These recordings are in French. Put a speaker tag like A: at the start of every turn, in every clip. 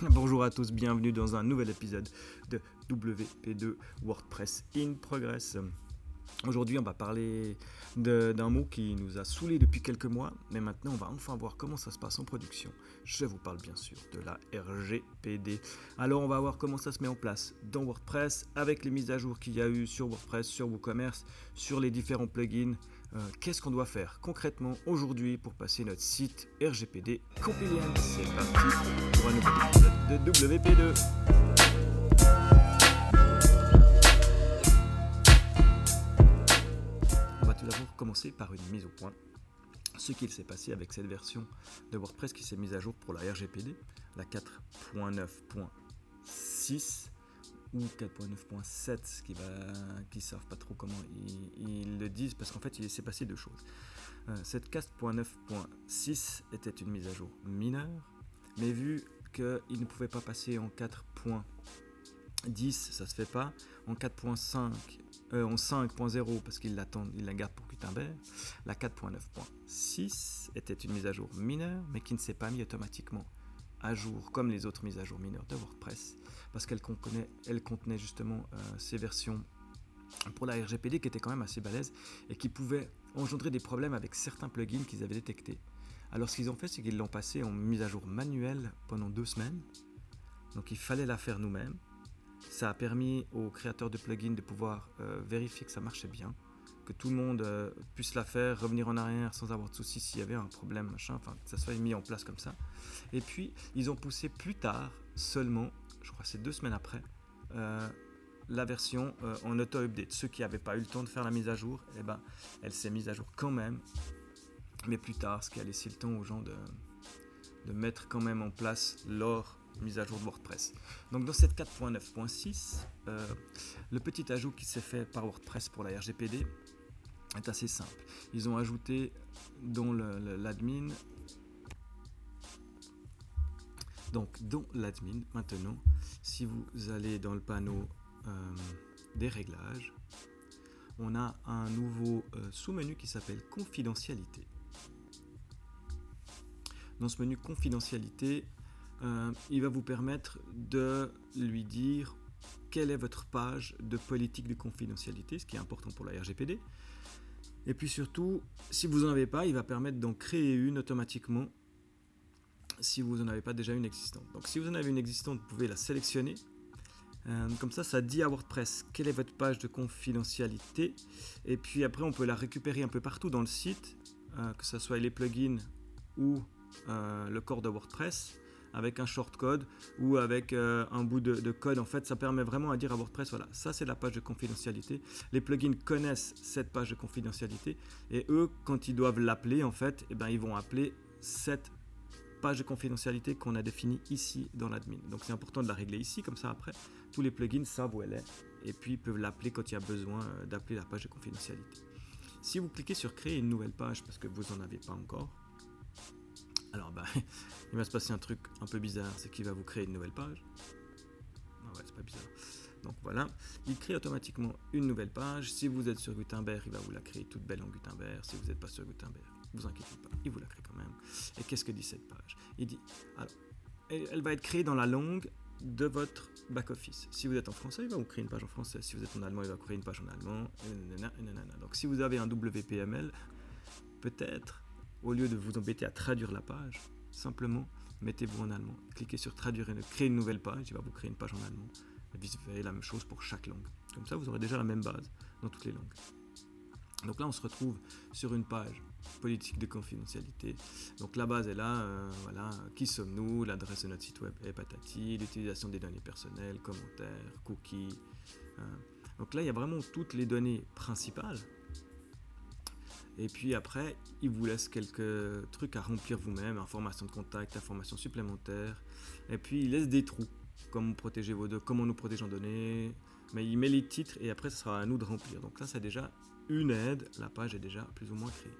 A: Bonjour à tous, bienvenue dans un nouvel épisode de WP2 WordPress in Progress. Aujourd'hui, on va parler d'un mot qui nous a saoulé depuis quelques mois, mais maintenant on va enfin voir comment ça se passe en production. Je vous parle bien sûr de la RGPD. Alors on va voir comment ça se met en place dans WordPress avec les mises à jour qu'il y a eu sur WordPress, sur WooCommerce, sur les différents plugins. Euh, qu'est-ce qu'on doit faire concrètement aujourd'hui pour passer notre site RGPD compliant C'est parti pour un nouvel épisode de WP2. commencer par une mise au point. Ce qu'il s'est passé avec cette version de WordPress qui s'est mise à jour pour la RGPD, la 4.9.6 ou 4.9.7, qui va, qui savent pas trop comment ils, le disent, parce qu'en fait il s'est passé deux choses. Euh, cette 4.9.6 était une mise à jour mineure, mais vu qu'il ne pouvait pas passer en 4.10, ça se fait pas, en 4.5 euh, en 5.0 parce qu'il il la garde pour Gutenberg. La 4.9.6 était une mise à jour mineure, mais qui ne s'est pas mise automatiquement à jour comme les autres mises à jour mineures de WordPress, parce qu'elle contenait, justement euh, ces versions pour la RGPD qui étaient quand même assez balèzes et qui pouvaient engendrer des problèmes avec certains plugins qu'ils avaient détectés. Alors ce qu'ils ont fait, c'est qu'ils l'ont passé en mise à jour manuelle pendant deux semaines. Donc il fallait la faire nous-mêmes. Ça a permis aux créateurs de plugins de pouvoir euh, vérifier que ça marchait bien, que tout le monde euh, puisse la faire, revenir en arrière sans avoir de soucis s'il y avait un problème, machin, enfin que ça soit mis en place comme ça. Et puis ils ont poussé plus tard, seulement, je crois c'est deux semaines après, euh, la version en auto-update. Ceux qui n'avaient pas eu le temps de faire la mise à jour, eh ben, elle s'est mise à jour quand même, mais plus tard, ce qui a laissé le temps aux gens de, de mettre quand même en place leur mise à jour de WordPress. Donc dans cette 4.9.6, euh, le petit ajout qui s'est fait par WordPress pour la RGPD est assez simple. Ils ont ajouté dans l'admin, donc dans l'admin maintenant, si vous allez dans le panneau euh, des réglages, on a un nouveau euh, sous-menu qui s'appelle confidentialité. Dans ce menu confidentialité, euh, il va vous permettre de lui dire quelle est votre page de politique de confidentialité, ce qui est important pour la RGPD. Et puis surtout, si vous n'en avez pas, il va permettre d'en créer une automatiquement si vous n'en avez pas déjà une existante. Donc si vous en avez une existante, vous pouvez la sélectionner. Euh, comme ça, ça dit à WordPress quelle est votre page de confidentialité. Et puis après, on peut la récupérer un peu partout dans le site, euh, que ce soit les plugins ou le corps de WordPress avec un shortcode ou avec euh, un bout de, code. En fait, ça permet vraiment à dire à WordPress, voilà, ça c'est la page de confidentialité. Les plugins connaissent cette page de confidentialité et eux, quand ils doivent l'appeler, en fait, eh ben, ils vont appeler cette page de confidentialité qu'on a définie ici dans l'admin. Donc c'est important de la régler ici, comme ça après, tous les plugins savent où elle est et puis peuvent l'appeler quand il y a besoin euh, d'appeler la page de confidentialité. Si vous cliquez sur créer une nouvelle page parce que vous n'en avez pas encore, alors bah, il va se passer un truc un peu bizarre, c'est qu'il va vous créer une nouvelle page. Ah ouais, c'est pas bizarre. Donc voilà, il crée automatiquement une nouvelle page. Si vous êtes sur Gutenberg, il va vous la créer toute belle en Gutenberg. Si vous n'êtes pas sur Gutenberg, vous inquiétez pas, il vous la crée quand même. Et qu'est-ce que dit cette page? Il dit, elle va être créée dans la langue de votre back-office. Si vous êtes en français, il va vous créer une page en français. Si vous êtes en allemand, il va vous créer une page en allemand. Donc si vous avez un WPML, peut-être au lieu de vous embêter à traduire la page, simplement mettez-vous en allemand. Cliquez sur traduire et créer une nouvelle page, il va vous créer une page en allemand. Et vous faites la même chose pour chaque langue. Comme ça, vous aurez déjà la même base dans toutes les langues. Donc là, on se retrouve sur une page politique de confidentialité. Donc la base est là, euh, voilà, qui sommes-nous, l'adresse de notre site web est patati, l'utilisation des données personnelles, commentaires, cookies. Hein. Donc là, il y a vraiment toutes les données principales et puis après, il vous laisse quelques trucs à remplir vous-même, informations de contact, informations supplémentaires. Et puis il laisse des trous, comment protéger vos données, comment nous protéger en données. Mais il met les titres et après, ce sera à nous de remplir. Donc là, c'est déjà une aide. La page est déjà plus ou moins créée.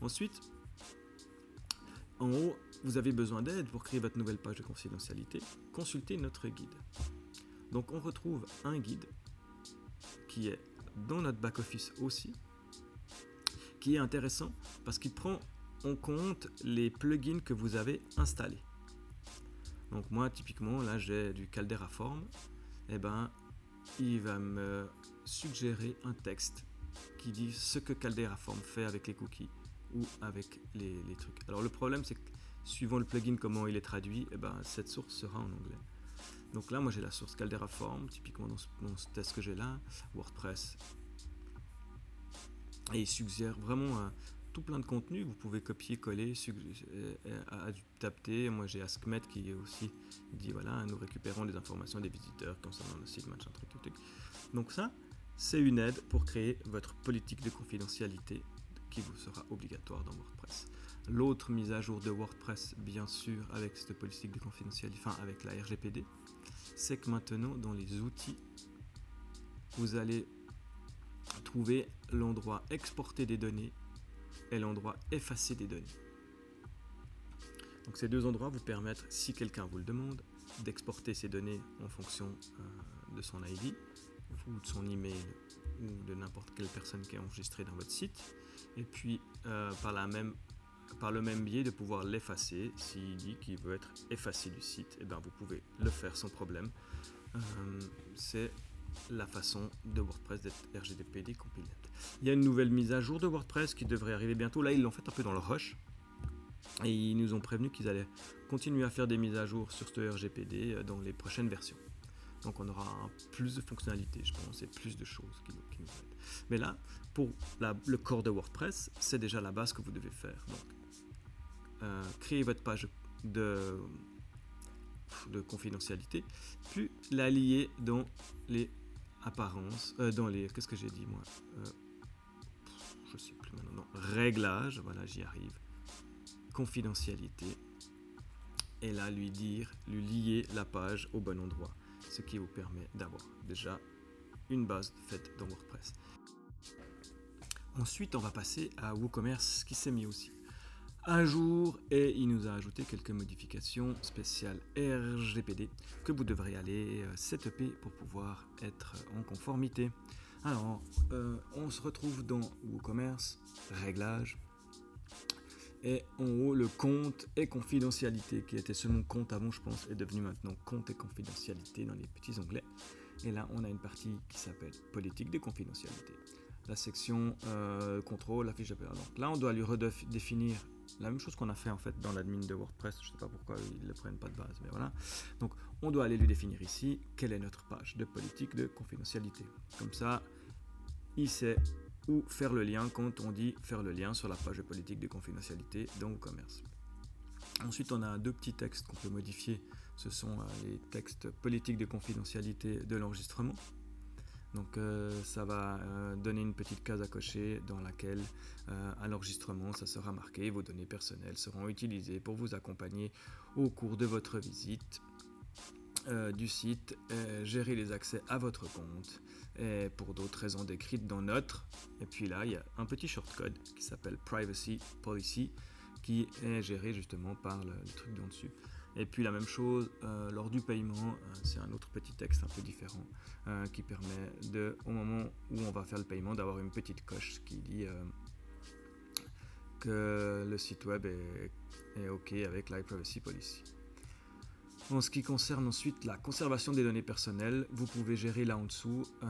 A: Ensuite, en haut, vous avez besoin d'aide pour créer votre nouvelle page de confidentialité. Consultez notre guide. Donc on retrouve un guide qui est dans notre back-office aussi, qui est intéressant parce qu'il prend en compte les plugins que vous avez installés. Donc moi, typiquement, là, j'ai du Caldera Form. Et eh ben, il va me suggérer un texte qui dit ce que Caldera Form fait avec les cookies ou avec les, trucs. Alors le problème, c'est que suivant le plugin, comment il est traduit, eh ben, cette source sera en anglais. Donc là, moi j'ai la source Caldera Form, typiquement dans ce, test que j'ai là, WordPress. Et il suggère vraiment tout plein de contenu. Vous pouvez copier, coller, adapter. Moi j'ai AskMet qui aussi dit voilà, nous récupérons les informations des visiteurs concernant le site, machin, truc, truc, truc. Donc ça, c'est une aide pour créer votre politique de confidentialité qui vous sera obligatoire dans WordPress. L'autre mise à jour de WordPress, bien sûr, avec cette politique de confidentialité, enfin avec la RGPD, c'est que maintenant, dans les outils, vous allez trouver l'endroit exporter des données et l'endroit effacer des données. Donc ces deux endroits vous permettent, si quelqu'un vous le demande, d'exporter ces données en fonction euh, de son ID ou de son email ou de n'importe quelle personne qui est enregistrée dans votre site. Et puis euh, par, la même, par le même biais de pouvoir l'effacer. S'il dit qu'il veut être effacé du site, et eh bien vous pouvez le faire sans problème. Euh, c'est la façon de WordPress d'être RGDPD compliant. Il y a une nouvelle mise à jour de WordPress qui devrait arriver bientôt. Là, ils l'ont fait un peu dans le rush. Et ils nous ont prévenu qu'ils allaient continuer à faire des mises à jour sur ce RGPD euh, dans les prochaines versions. Donc on aura plus de fonctionnalités, je pense, et plus de choses qui. Mais là, pour le corps de WordPress, c'est déjà la base que vous devez faire. Donc, euh, créer votre page de, de confidentialité, puis la lier dans les apparences, euh, dans les, qu'est-ce que j'ai dit moi euh, Je sais plus maintenant, non, réglages, voilà, j'y arrive, confidentialité, et là lui dire, lui lier la page au bon endroit ce qui vous permet d'avoir déjà une base faite dans WordPress. Ensuite, on va passer à WooCommerce qui s'est mis aussi à jour et il nous a ajouté quelques modifications spéciales RGPD que vous devrez aller euh, setuper pour pouvoir être en conformité. Alors, euh, on se retrouve dans WooCommerce, réglages, et en haut, le compte et confidentialité, qui était seulement compte avant, je pense, est devenu maintenant compte et confidentialité dans les petits onglets. Et là, on a une partie qui s'appelle politique de confidentialité. La section euh, contrôle, la fiche d'appel. Donc là, on doit lui redéfinir la même chose qu'on a fait en fait dans l'admin de WordPress. Je ne sais pas pourquoi ils ne le prennent pas de base, mais voilà. Donc, on doit aller lui définir ici quelle est notre page de politique de confidentialité. Comme ça, il sait ou faire le lien quand on dit faire le lien sur la page politique de confidentialité dans WooCommerce. Ensuite, on a deux petits textes qu'on peut modifier. Ce sont euh, les textes politiques de confidentialité de l'enregistrement. Donc euh, ça va euh, donner une petite case à cocher dans laquelle à l'enregistrement ça sera marqué vos données personnelles seront utilisées pour vous accompagner au cours de votre visite du site, gérer les accès à votre compte, et pour d'autres raisons décrites dans notre. Et puis là, il y a un petit shortcode qui s'appelle Privacy Policy qui est géré justement par le, truc d'en dessus. Et puis la même chose euh, lors du paiement, euh, c'est un autre petit texte un peu différent euh, qui permet de, au moment où on va faire le paiement, d'avoir une petite coche qui dit que le site web est, est OK avec l'iPrivacy Policy. En ce qui concerne ensuite la conservation des données personnelles, vous pouvez gérer là en dessous euh,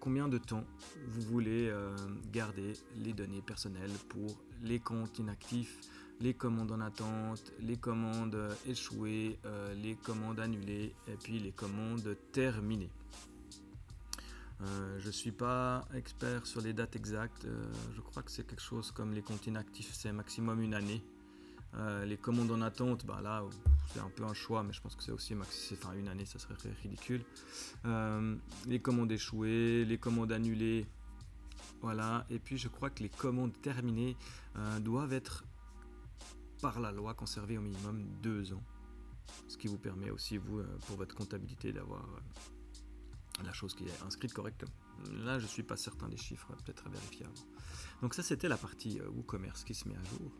A: combien de temps vous voulez euh, garder les données personnelles pour les comptes inactifs, les commandes en attente, les commandes échouées, euh, les commandes annulées et puis les commandes terminées. je ne suis pas expert sur les dates exactes, je crois que c'est quelque chose comme les comptes inactifs, c'est maximum une année. Les commandes en attente, bah là, c'est un peu un choix, mais je pense que c'est aussi enfin, une année, ça serait ridicule. Euh, les commandes échouées, les commandes annulées, voilà. Et puis je crois que les commandes terminées euh, doivent être par la loi conservées au minimum deux ans, ce qui vous permet aussi euh, pour votre comptabilité d'avoir la chose qui est inscrite correctement. Là, je suis pas certain des chiffres, peut-être à vérifier avant. Donc ça, c'était la partie WooCommerce qui se met à jour.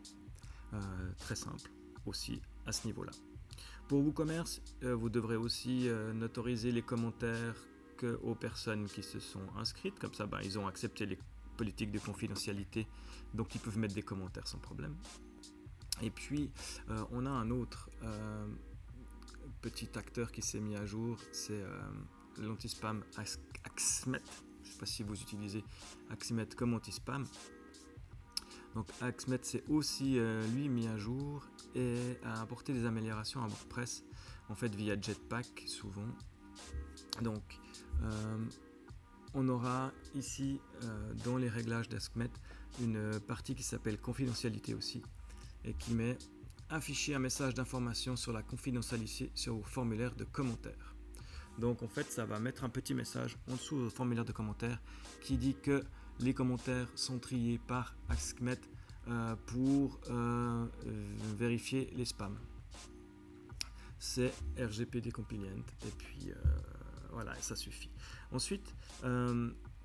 A: Très simple aussi à ce niveau-là. Pour WooCommerce, euh, vous devrez aussi euh, les commentaires que aux personnes qui se sont inscrites. Comme ça, ben, ils ont accepté les politiques de confidentialité, donc ils peuvent mettre des commentaires sans problème. Et puis, euh, on a un autre petit acteur qui s'est mis à jour, c'est l'anti-spam Axmet. Je ne sais pas si vous utilisez Axmet comme anti-spam. Donc Axmet s'est aussi lui mis à jour et a apporté des améliorations à WordPress, en fait via Jetpack souvent. Donc on aura ici dans les réglages d'Askmet une partie qui s'appelle confidentialité aussi et qui met afficher un message d'information sur la confidentialité sur vos formulaires de commentaires. Donc en fait, ça va mettre un petit message en dessous du formulaire de commentaires qui dit que les commentaires sont triés par Askmet euh, pour euh, vérifier les spams. C'est RGPD compliant et puis euh, voilà, ça suffit. Ensuite,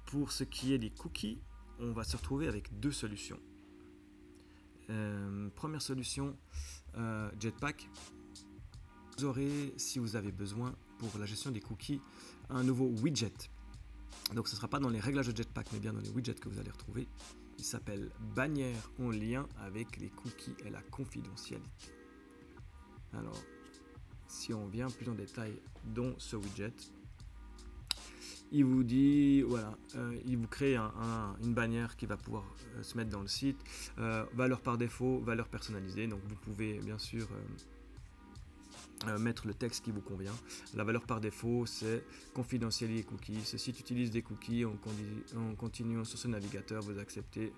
A: pour ce qui est des cookies, on va se retrouver avec deux solutions. Euh, première solution, euh, Jetpack. Vous aurez, si vous avez besoin, pour la gestion des cookies, un nouveau widget. Donc ce ne sera pas dans les réglages de Jetpack, mais bien dans les widgets que vous allez retrouver. Il s'appelle bannière en lien avec les cookies et la confidentialité. Alors, si on vient plus en détail dans ce widget, il vous dit, voilà, euh, il vous crée une bannière qui va pouvoir euh, se mettre dans le site, euh, valeur par défaut, valeur personnalisée, donc vous pouvez bien sûr mettre le texte qui vous convient. La valeur par défaut, c'est confidentialité cookies. Ce site utilise des cookies en, continuant sur ce navigateur, vous acceptez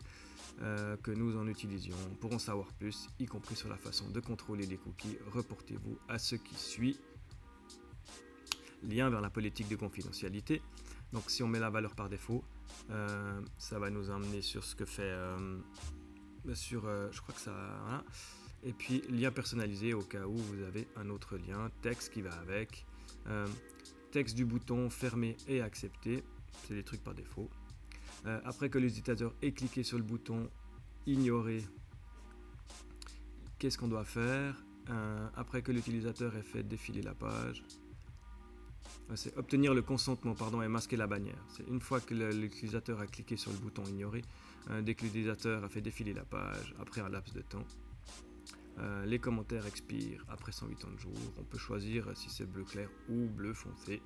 A: que nous en utilisions. Pour en savoir plus, y compris sur la façon de contrôler les cookies, reportez-vous à ce qui suit lien vers la politique de confidentialité. Donc si on met la valeur par défaut, euh, ça va nous emmener sur ce que fait euh, sur euh, je crois que ça voilà. Et puis lien personnalisé au cas où vous avez un autre lien texte qui va avec. Texte du bouton fermer et accepter c'est des trucs par défaut. Après que l'utilisateur ait cliqué sur le bouton ignorer qu'est-ce qu'on doit faire? Après que l'utilisateur ait fait défiler la page c'est obtenir le consentement pardon, et masquer la bannière. C'est une fois que l'utilisateur a cliqué sur le bouton ignorer, euh, dès que l'utilisateur a fait défiler la page, après un laps de temps, euh, les commentaires expirent après 180 jours. On peut choisir si c'est bleu clair ou bleu foncé.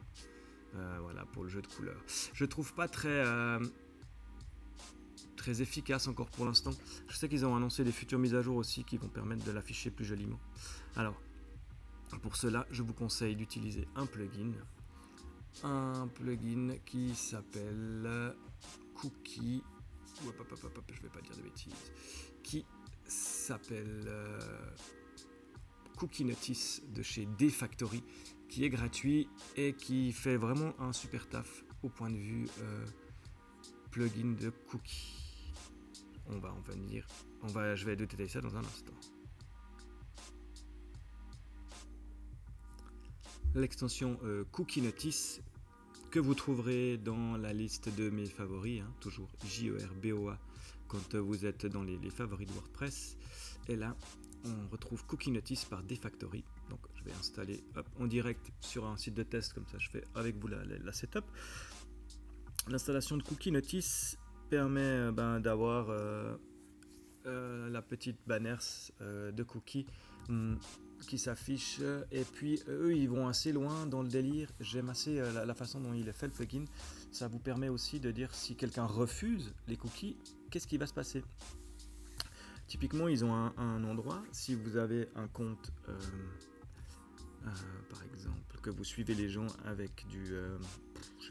A: Euh, voilà pour le jeu de couleurs. Je trouve pas très très efficace encore pour l'instant. Je sais qu'ils ont annoncé des futures mises à jour aussi qui vont permettre de l'afficher plus joliment. Alors pour cela, je vous conseille d'utiliser un plugin un plugin qui s'appelle Cookie. je vais pas dire de bêtises. Qui s'appelle euh, Cookie Notice de chez Defactory, qui est gratuit et qui fait vraiment un super taf au point de vue euh, plugin de cookie. On va en venir. On va, je vais détailler ça dans un instant. l'extension euh, Cookie Notice que vous trouverez dans la liste de mes favoris, hein, toujours J-E-R-B-O-A quand vous êtes dans les, favoris de WordPress. Et là, on retrouve Cookie Notice par Defactory. Donc je vais installer en direct sur un site de test, comme ça je fais avec vous la, setup. L'installation de Cookie Notice permet euh, ben, d'avoir euh, la petite banner de cookies hum, qui s'affiche et puis eux ils vont assez loin dans le délire. J'aime assez euh, la, façon dont il est fait le plugin. Ça vous permet aussi de dire si quelqu'un refuse les cookies qu'est-ce qui va se passer? Typiquement ils ont un, endroit. Si vous avez un compte euh, euh, par exemple que vous suivez les gens avec du je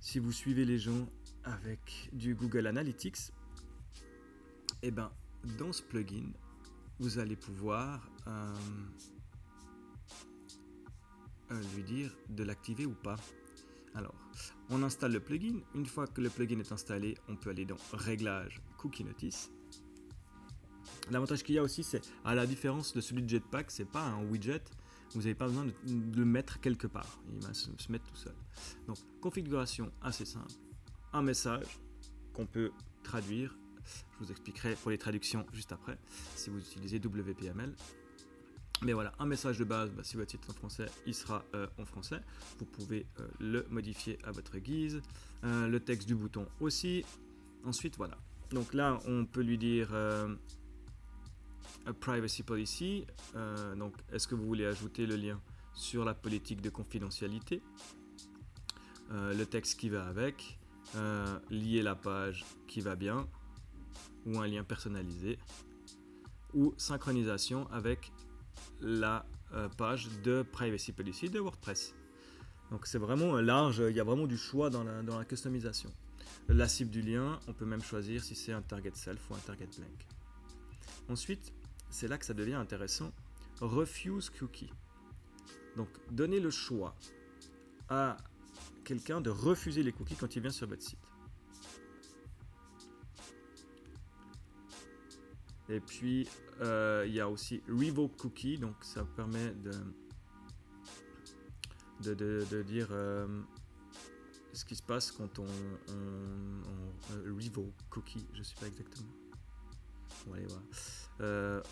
A: si vous suivez les gens avec du Google Analytics et eh ben dans ce plugin vous allez pouvoir euh, euh, lui dire de l'activer ou pas. Alors, on installe le plugin. Une fois que le plugin est installé, on peut aller dans Réglages Cookie Notice. L'avantage qu'il y a aussi, c'est à la différence de celui de Jetpack, c'est pas un widget. Vous n'avez pas besoin de, le mettre quelque part. Il va se, se mettre tout seul. Donc, configuration assez simple. Un message qu'on peut traduire je vous expliquerai pour les traductions juste après, si vous utilisez WPML. Mais voilà, un message de base, bah, si votre site est en français, il sera euh, en français. Vous pouvez euh, le modifier à votre guise. Euh, le texte du bouton aussi. Ensuite, voilà. Donc là, on peut lui dire privacy policy. donc, est-ce que vous voulez ajouter le lien sur la politique de confidentialité, le texte qui va avec, lier la page qui va bien, ou un lien personnalisé, ou synchronisation avec la page de privacy policy de WordPress. Donc c'est vraiment large, il y a vraiment du choix dans la, dans la customisation. La cible du lien, on peut même choisir si c'est un target self ou un target blank. Ensuite, c'est là que ça devient intéressant. Refuse cookie. Donc donner le choix à quelqu'un de refuser les cookies quand il vient sur votre site. Et puis, euh, il y a aussi Revoke Cookie, donc ça permet de, de, dire euh, ce qui se passe quand on, on, revoke cookie, je ne sais pas exactement. Euh,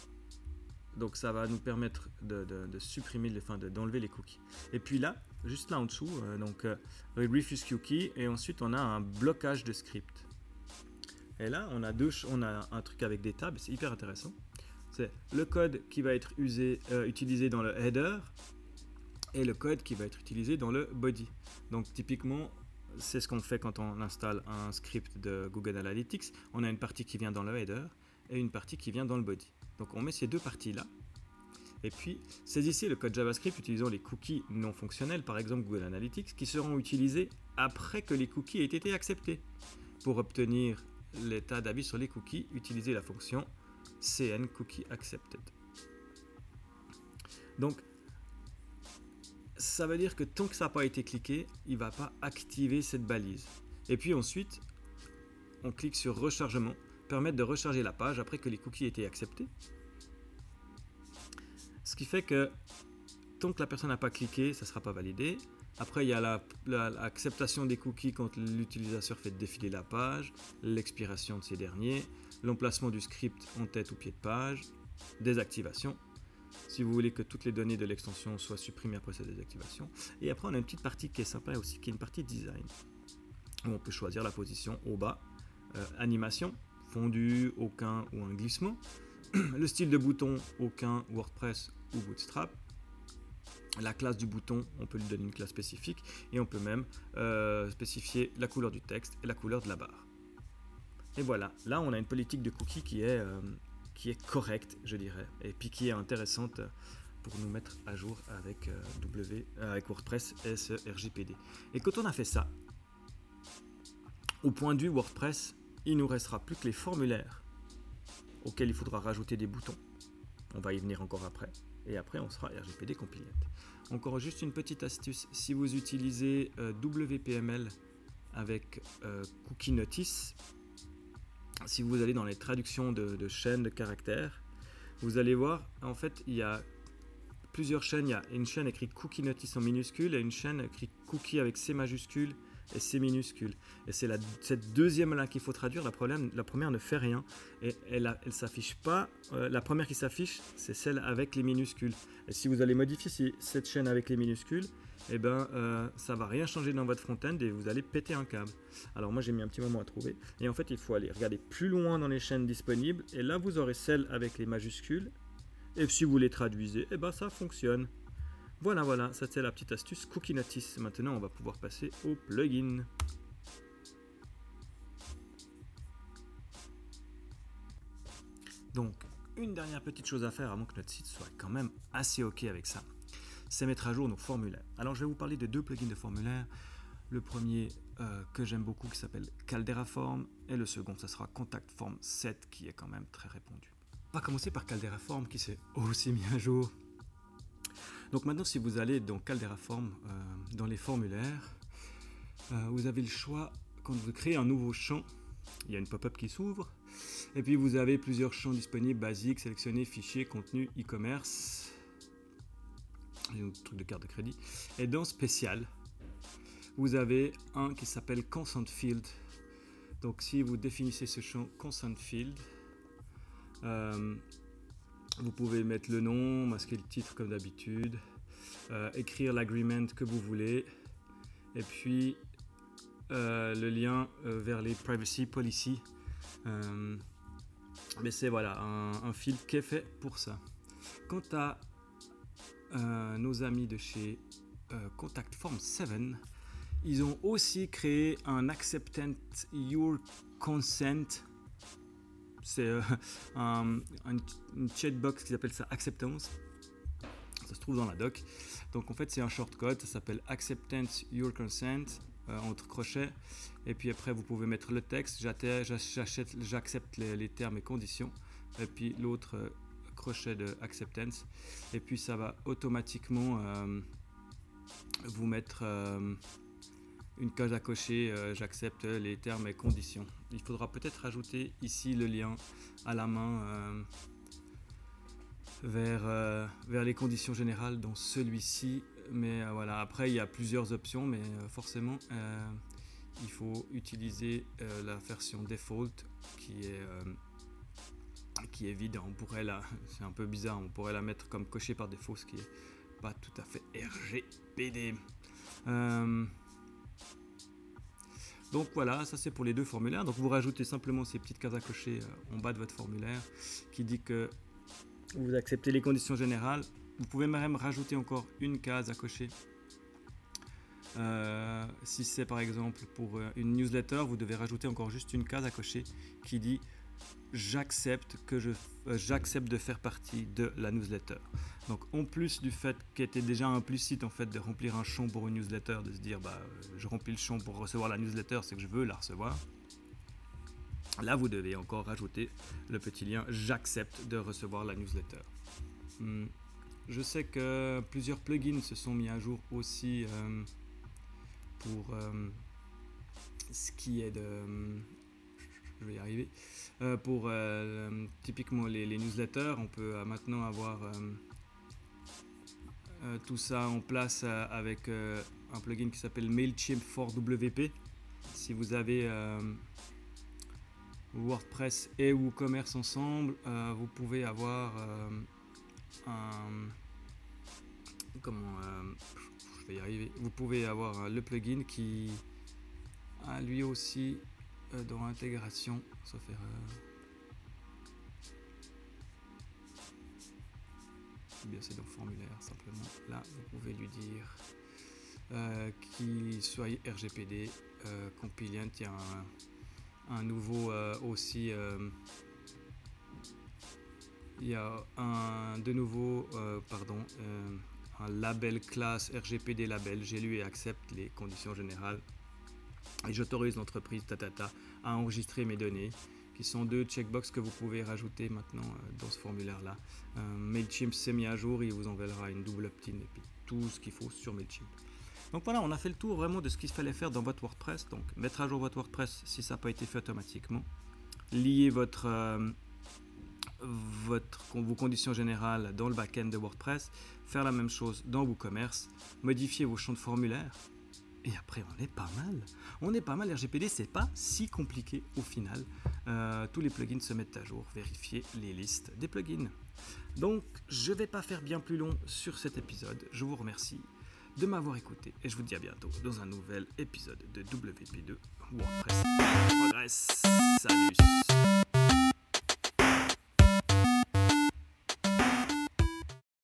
A: donc ça va nous permettre de, supprimer, les, enfin d'enlever les cookies. Et puis là, juste là en dessous, donc refuse cookie, et ensuite on a un blocage de script. Et là, on a on a un truc avec des tables, c'est hyper intéressant. C'est le code qui va être usé, utilisé dans le header et le code qui va être utilisé dans le body. Donc typiquement, c'est ce qu'on fait quand on installe un script de Google Analytics. On a une partie qui vient dans le header et une partie qui vient dans le body. Donc on met ces deux parties-là. Et puis, saisissez le code JavaScript utilisant les cookies non fonctionnels, par exemple Google Analytics, qui seront utilisés après que les cookies aient été acceptés. Pour obtenir l'état d'avis sur les cookies, utilisez la fonction cn cookie accepted. Donc, ça veut dire que tant que ça n'a pas été cliqué, il ne va pas activer cette balise. Et puis ensuite, on clique sur rechargement, permettre de recharger la page après que les cookies aient été acceptés. Ce qui fait que tant que la personne n'a pas cliqué, ça ne sera pas validé. Après, il y a l'acceptation des cookies quand l'utilisateur fait défiler la page, l'expiration de ces derniers, l'emplacement du script en tête ou pied de page, désactivation. Si vous voulez que toutes les données de l'extension soient supprimées après sa désactivation. Et après, on a une petite partie qui est sympa aussi, qui est une partie design, où on peut choisir la position au bas, euh, animation, fondu, aucun ou un glissement, le style de bouton, aucun, WordPress ou Bootstrap, la classe du bouton, on peut lui donner une classe spécifique et on peut même euh, spécifier la couleur du texte et la couleur de la barre. Et voilà, là on a une politique de cookies qui est euh, est correcte, je dirais, et puis qui est intéressante pour nous mettre à jour avec, euh, w, avec WordPress et RGPD. Et quand on a fait ça, au point de vue WordPress, il nous restera plus que les formulaires auxquels il faudra rajouter des boutons. On va y venir encore après. Et après, on sera RGPD compliant. Encore juste une petite astuce. Si vous utilisez euh, WPML avec Cookie Notice, si vous allez dans les traductions de, chaînes de caractères, vous allez voir, en fait, il y a plusieurs chaînes. Il y a une chaîne écrite Cookie Notice en minuscule et une chaîne écrite Cookie avec C majuscule et C minuscule. Et c'est cette deuxième là qu'il faut traduire. La, problème, la première ne fait rien et elle, elle s'affiche pas. Euh, la première qui s'affiche, c'est celle avec les minuscules. Et si vous allez modifier cette chaîne avec les minuscules, eh ben, euh, ça va rien changer dans votre front-end et vous allez péter un câble. Alors moi j'ai mis un petit moment à trouver. Et en fait il faut aller regarder plus loin dans les chaînes disponibles et là vous aurez celle avec les majuscules. Et si vous les traduisez, eh ben ça fonctionne. Voilà, voilà, ça c'est la petite astuce Cookie Notice. Maintenant on va pouvoir passer au plugin. Donc, une dernière petite chose à faire avant que notre site soit quand même assez ok avec ça c'est mettre à jour nos formulaires. Alors je vais vous parler de deux plugins de formulaires. Le premier euh, que j'aime beaucoup qui s'appelle Caldera Form et le second ça sera Contact Form 7 qui est quand même très répandu. On va commencer par Caldera Form qui s'est aussi mis à jour. Donc maintenant si vous allez dans Caldera Form euh, dans les formulaires, euh, vous avez le choix quand vous créez un nouveau champ, il y a une pop-up qui s'ouvre et puis vous avez plusieurs champs disponibles basiques, sélectionnés, fichiers, contenu, e-commerce un truc de carte de crédit. Et dans spécial, vous avez un qui s'appelle consent field. Donc si vous définissez ce champ consent field, euh, vous pouvez mettre le nom, masquer le titre comme d'habitude, euh, écrire l'agreement que vous voulez, et puis euh, le lien vers les privacy policy Mais c'est voilà un, fil qui est fait pour ça. Quant à euh, nos amis de chez euh, Contact Form 7, ils ont aussi créé un Acceptant Your Consent. C'est euh, un, une chatbox qui s'appelle ça Acceptance. Ça se trouve dans la doc. Donc en fait c'est un shortcode, ça s'appelle Acceptance Your Consent entre crochets. Et puis après vous pouvez mettre le texte, j'accepte les, termes et conditions. Et puis l'autre crochet de acceptance et puis ça va automatiquement euh, vous mettre euh, une case à cocher euh, j'accepte les termes et conditions il faudra peut-être ajouter ici le lien à la main vers, vers les conditions générales dans celui-ci mais voilà après il y a plusieurs options mais forcément il faut utiliser la version default qui est qui est vide. On pourrait la, c'est un peu bizarre, on pourrait la mettre comme coché par défaut, ce qui est pas tout à fait RGPD. Euh, donc voilà, ça c'est pour les deux formulaires. Donc vous rajoutez simplement ces petites cases à cocher euh, en bas de votre formulaire qui dit que vous acceptez les conditions générales. Vous pouvez même rajouter encore une case à cocher. Euh, si c'est par exemple pour une newsletter, vous devez rajouter encore juste une case à cocher qui dit j'accepte que je euh, j'accepte de faire partie de la newsletter. Donc en plus du fait qu'il était déjà implicite en fait de remplir un champ pour une newsletter, de se dire bah je remplis le champ pour recevoir la newsletter, c'est que je veux la recevoir. Là vous devez encore rajouter le petit lien j'accepte de recevoir la newsletter. Hmm. Je sais que plusieurs plugins se sont mis à jour aussi euh, pour euh, ce qui est de je vais y arriver. Euh, pour euh, typiquement les, newsletters, on peut euh, maintenant avoir tout ça en place avec un plugin qui s'appelle MailChimp for WP. Si vous avez WordPress et WooCommerce ensemble, vous pouvez avoir un comment je vais y arriver. Vous pouvez avoir le plugin qui a lui aussi euh, dans intégration, sauf erreur. bien c'est dans formulaire simplement. Là, vous pouvez lui dire euh, qu'il soit RGPD euh. Il y a un, nouveau euh, aussi. il y a un de nouveau, pardon, un label classe RGPD label. J'ai lu et accepte les conditions générales et j'autorise l'entreprise Tatata à enregistrer mes données, qui sont deux checkbox que vous pouvez rajouter maintenant euh, dans ce formulaire-là. Euh, MailChimp s'est mis à jour, il vous enverra une double opt-in et puis tout ce qu'il faut sur MailChimp. Donc voilà, on a fait le tour vraiment de ce qu'il fallait faire dans votre WordPress. Donc mettre à jour votre WordPress si ça n'a pas été fait automatiquement. Lier votre, euh, vos conditions générales dans le backend de WordPress. Faire la même chose dans WooCommerce. Modifier vos champs de formulaire et après, on est pas mal. On est pas mal. RGPD, c'est pas si compliqué au final. Euh, tous les plugins se mettent à jour. Vérifier les listes des plugins. Donc, je vais pas faire bien plus long sur cet épisode. Je vous remercie de m'avoir écouté et je vous dis à bientôt dans un nouvel épisode de WP2 WordPress Progress. Salut